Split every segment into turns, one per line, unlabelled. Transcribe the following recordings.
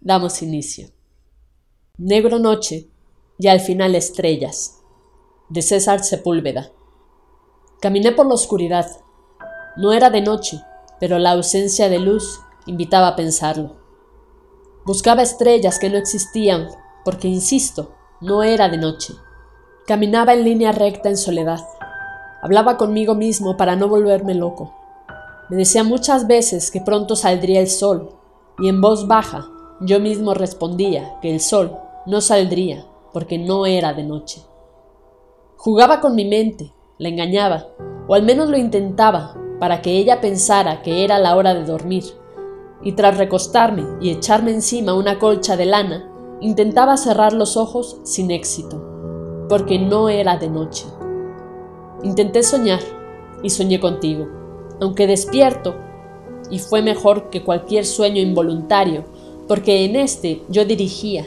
damos inicio. Negro Noche y al final Estrellas, de César Sepúlveda. Caminé por la oscuridad. No era de noche, pero la ausencia de luz invitaba a pensarlo. Buscaba estrellas que no existían, porque, insisto, no era de noche. Caminaba en línea recta en soledad. Hablaba conmigo mismo para no volverme loco. Me decía muchas veces que pronto saldría el sol, y en voz baja yo mismo respondía que el sol no saldría porque no era de noche. Jugaba con mi mente, la engañaba, o al menos lo intentaba, para que ella pensara que era la hora de dormir, y tras recostarme y echarme encima una colcha de lana, intentaba cerrar los ojos sin éxito, porque no era de noche. Intenté soñar, y soñé contigo, aunque despierto, y fue mejor que cualquier sueño involuntario, porque en este yo dirigía,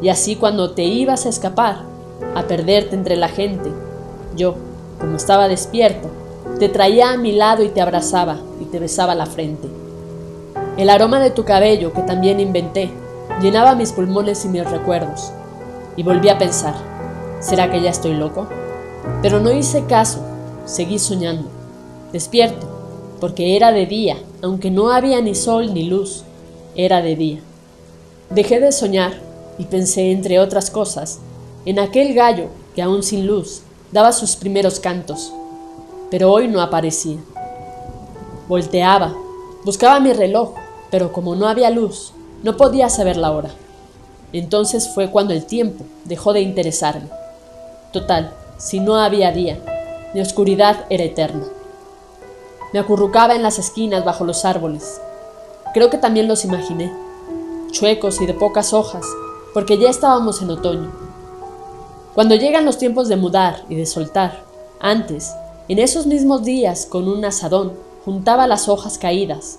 y así cuando te ibas a escapar, a perderte entre la gente, yo, como estaba despierto, te traía a mi lado y te abrazaba y te besaba la frente. El aroma de tu cabello, que también inventé, llenaba mis pulmones y mis recuerdos. Y volví a pensar, ¿será que ya estoy loco? Pero no hice caso, seguí soñando, despierto, porque era de día, aunque no había ni sol ni luz, era de día. Dejé de soñar y pensé, entre otras cosas, en aquel gallo que aún sin luz daba sus primeros cantos, pero hoy no aparecía. Volteaba, buscaba mi reloj, pero como no había luz, no podía saber la hora. Entonces fue cuando el tiempo dejó de interesarme. Total, si no había día, mi oscuridad era eterna. Me acurrucaba en las esquinas bajo los árboles. Creo que también los imaginé chuecos y de pocas hojas, porque ya estábamos en otoño. Cuando llegan los tiempos de mudar y de soltar, antes, en esos mismos días, con un asadón, juntaba las hojas caídas,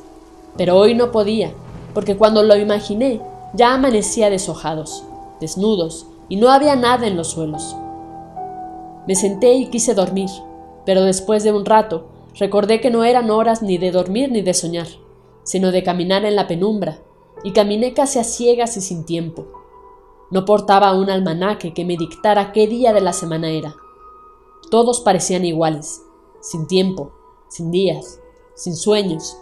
pero hoy no podía, porque cuando lo imaginé, ya amanecía deshojados, desnudos, y no había nada en los suelos. Me senté y quise dormir, pero después de un rato recordé que no eran horas ni de dormir ni de soñar, sino de caminar en la penumbra y caminé casi a ciegas y sin tiempo. No portaba un almanaque que me dictara qué día de la semana era. Todos parecían iguales, sin tiempo, sin días, sin sueños.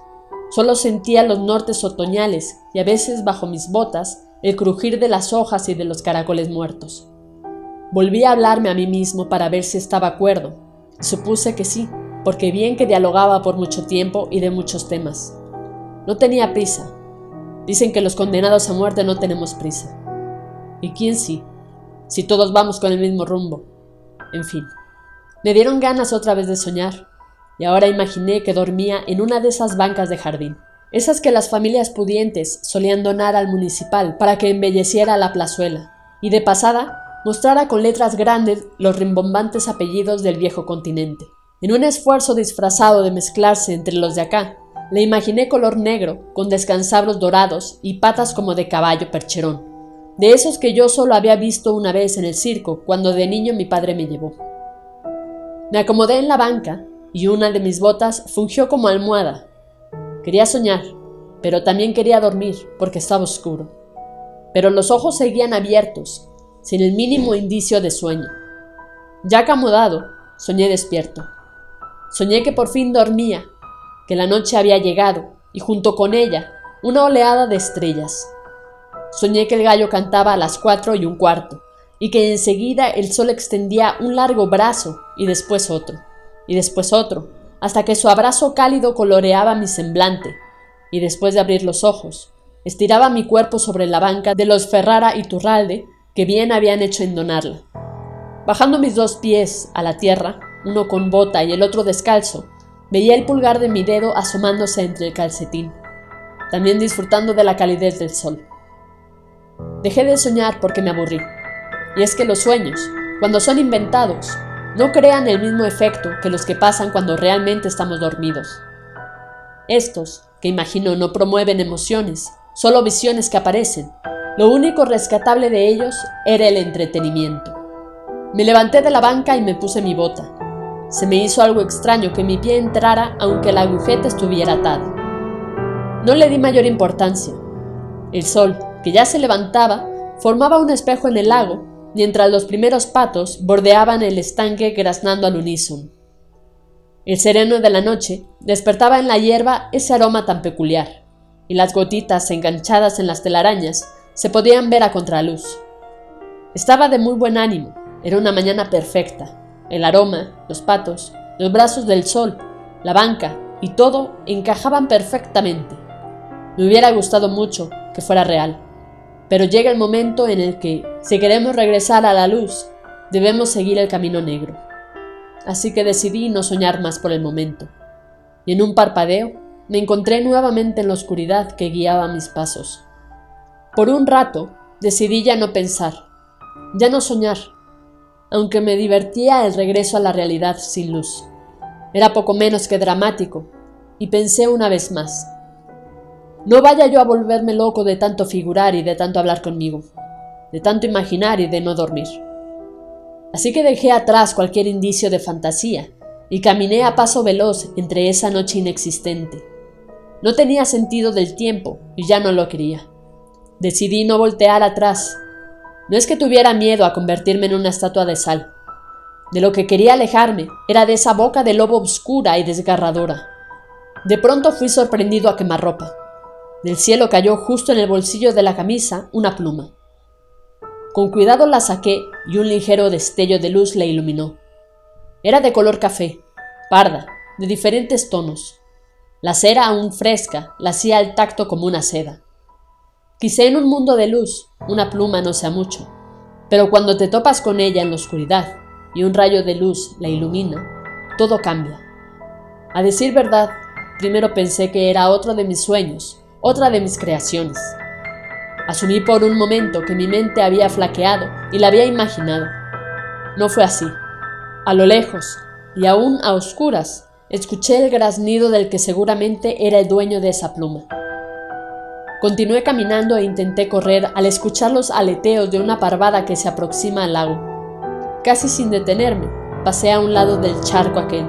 Solo sentía los nortes otoñales y a veces bajo mis botas el crujir de las hojas y de los caracoles muertos. Volví a hablarme a mí mismo para ver si estaba acuerdo. Supuse que sí, porque bien que dialogaba por mucho tiempo y de muchos temas. No tenía prisa, Dicen que los condenados a muerte no tenemos prisa. ¿Y quién sí? Si todos vamos con el mismo rumbo. En fin, me dieron ganas otra vez de soñar, y ahora imaginé que dormía en una de esas bancas de jardín, esas que las familias pudientes solían donar al municipal para que embelleciera la plazuela, y de pasada mostrara con letras grandes los rimbombantes apellidos del viejo continente. En un esfuerzo disfrazado de mezclarse entre los de acá le imaginé color negro, con descansabros dorados y patas como de caballo percherón, de esos que yo solo había visto una vez en el circo cuando de niño mi padre me llevó. Me acomodé en la banca y una de mis botas fungió como almohada. Quería soñar, pero también quería dormir porque estaba oscuro. Pero los ojos seguían abiertos, sin el mínimo indicio de sueño. Ya acomodado, soñé despierto. Soñé que por fin dormía que la noche había llegado y junto con ella una oleada de estrellas. Soñé que el gallo cantaba a las cuatro y un cuarto, y que enseguida el sol extendía un largo brazo y después otro, y después otro, hasta que su abrazo cálido coloreaba mi semblante, y después de abrir los ojos, estiraba mi cuerpo sobre la banca de los Ferrara y Turralde que bien habían hecho en donarla. Bajando mis dos pies a la tierra, uno con bota y el otro descalzo, Veía el pulgar de mi dedo asomándose entre el calcetín, también disfrutando de la calidez del sol. Dejé de soñar porque me aburrí. Y es que los sueños, cuando son inventados, no crean el mismo efecto que los que pasan cuando realmente estamos dormidos. Estos, que imagino no promueven emociones, solo visiones que aparecen, lo único rescatable de ellos era el entretenimiento. Me levanté de la banca y me puse mi bota. Se me hizo algo extraño que mi pie entrara aunque la agujeta estuviera atada. No le di mayor importancia. El sol, que ya se levantaba, formaba un espejo en el lago, mientras los primeros patos bordeaban el estanque graznando al unísono. El sereno de la noche despertaba en la hierba ese aroma tan peculiar, y las gotitas enganchadas en las telarañas se podían ver a contraluz. Estaba de muy buen ánimo, era una mañana perfecta. El aroma, los patos, los brazos del sol, la banca y todo encajaban perfectamente. Me hubiera gustado mucho que fuera real. Pero llega el momento en el que, si queremos regresar a la luz, debemos seguir el camino negro. Así que decidí no soñar más por el momento. Y en un parpadeo me encontré nuevamente en la oscuridad que guiaba mis pasos. Por un rato decidí ya no pensar, ya no soñar, aunque me divertía el regreso a la realidad sin luz. Era poco menos que dramático, y pensé una vez más, no vaya yo a volverme loco de tanto figurar y de tanto hablar conmigo, de tanto imaginar y de no dormir. Así que dejé atrás cualquier indicio de fantasía y caminé a paso veloz entre esa noche inexistente. No tenía sentido del tiempo y ya no lo quería. Decidí no voltear atrás. No es que tuviera miedo a convertirme en una estatua de sal. De lo que quería alejarme era de esa boca de lobo oscura y desgarradora. De pronto fui sorprendido a quemarropa. Del cielo cayó justo en el bolsillo de la camisa una pluma. Con cuidado la saqué y un ligero destello de luz la iluminó. Era de color café, parda, de diferentes tonos. La cera aún fresca la hacía al tacto como una seda. Quizá en un mundo de luz una pluma no sea mucho, pero cuando te topas con ella en la oscuridad y un rayo de luz la ilumina, todo cambia. A decir verdad, primero pensé que era otro de mis sueños, otra de mis creaciones. Asumí por un momento que mi mente había flaqueado y la había imaginado. No fue así. A lo lejos, y aún a oscuras, escuché el graznido del que seguramente era el dueño de esa pluma. Continué caminando e intenté correr al escuchar los aleteos de una parvada que se aproxima al lago. Casi sin detenerme, pasé a un lado del charco aquel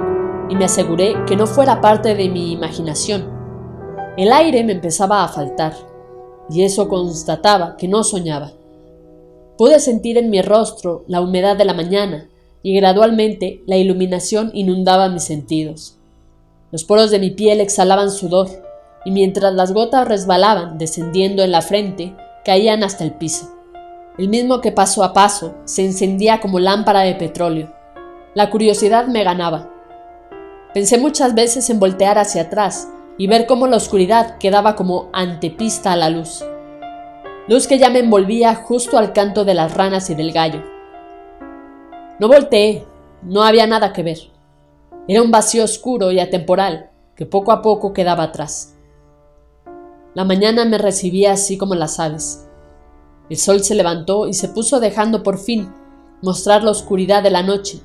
y me aseguré que no fuera parte de mi imaginación el aire me empezaba a faltar, y eso constataba que no soñaba. Pude sentir en mi rostro la humedad de la mañana, y gradualmente la iluminación inundaba mis sentidos. Los poros de mi piel exhalaban sudor, y mientras las gotas resbalaban descendiendo en la frente, caían hasta el piso. El mismo que paso a paso se encendía como lámpara de petróleo. La curiosidad me ganaba. Pensé muchas veces en voltear hacia atrás y ver cómo la oscuridad quedaba como antepista a la luz. Luz que ya me envolvía justo al canto de las ranas y del gallo. No volteé, no había nada que ver. Era un vacío oscuro y atemporal que poco a poco quedaba atrás. La mañana me recibía así como las aves. El sol se levantó y se puso dejando por fin mostrar la oscuridad de la noche,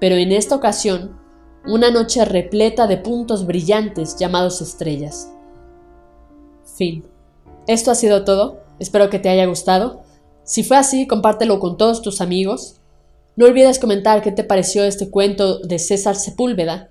pero en esta ocasión una noche repleta de puntos brillantes llamados estrellas. Fin. Esto ha sido todo, espero que te haya gustado. Si fue así, compártelo con todos tus amigos. No olvides comentar qué te pareció este cuento de César Sepúlveda.